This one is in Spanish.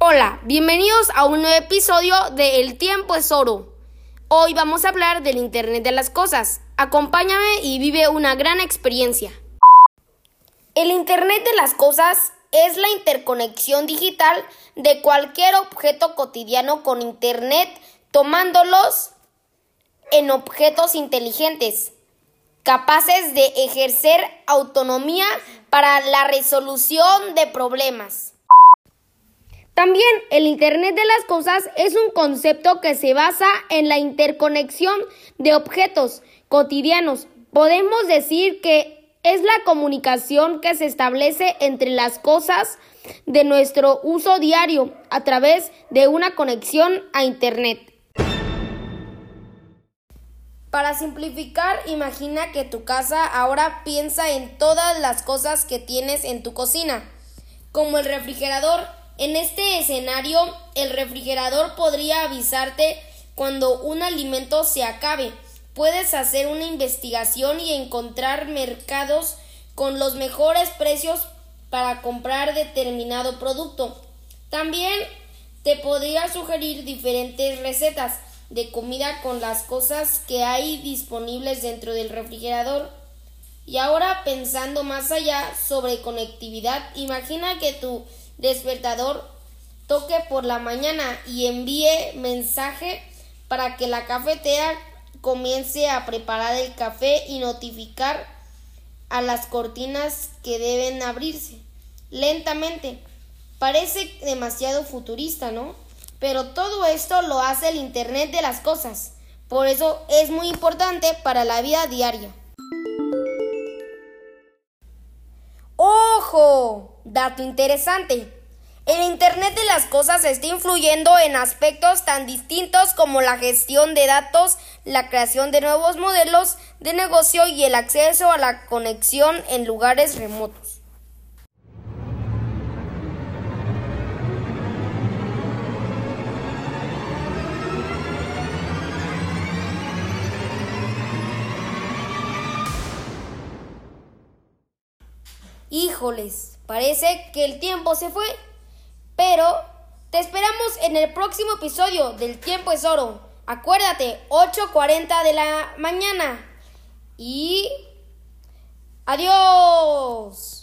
Hola, bienvenidos a un nuevo episodio de El tiempo es oro. Hoy vamos a hablar del Internet de las Cosas. Acompáñame y vive una gran experiencia. El Internet de las Cosas es la interconexión digital de cualquier objeto cotidiano con Internet, tomándolos en objetos inteligentes, capaces de ejercer autonomía para la resolución de problemas. También el Internet de las Cosas es un concepto que se basa en la interconexión de objetos cotidianos. Podemos decir que es la comunicación que se establece entre las cosas de nuestro uso diario a través de una conexión a Internet. Para simplificar, imagina que tu casa ahora piensa en todas las cosas que tienes en tu cocina, como el refrigerador. En este escenario, el refrigerador podría avisarte cuando un alimento se acabe. Puedes hacer una investigación y encontrar mercados con los mejores precios para comprar determinado producto. También te podría sugerir diferentes recetas de comida con las cosas que hay disponibles dentro del refrigerador. Y ahora pensando más allá sobre conectividad, imagina que tu despertador toque por la mañana y envíe mensaje para que la cafetera comience a preparar el café y notificar a las cortinas que deben abrirse lentamente. Parece demasiado futurista, ¿no? Pero todo esto lo hace el Internet de las Cosas. Por eso es muy importante para la vida diaria. ¡Ojo! Dato interesante. El Internet de las Cosas está influyendo en aspectos tan distintos como la gestión de datos, la creación de nuevos modelos de negocio y el acceso a la conexión en lugares remotos. Híjoles, parece que el tiempo se fue. Pero te esperamos en el próximo episodio del Tiempo es Oro. Acuérdate, 8.40 de la mañana. Y... Adiós.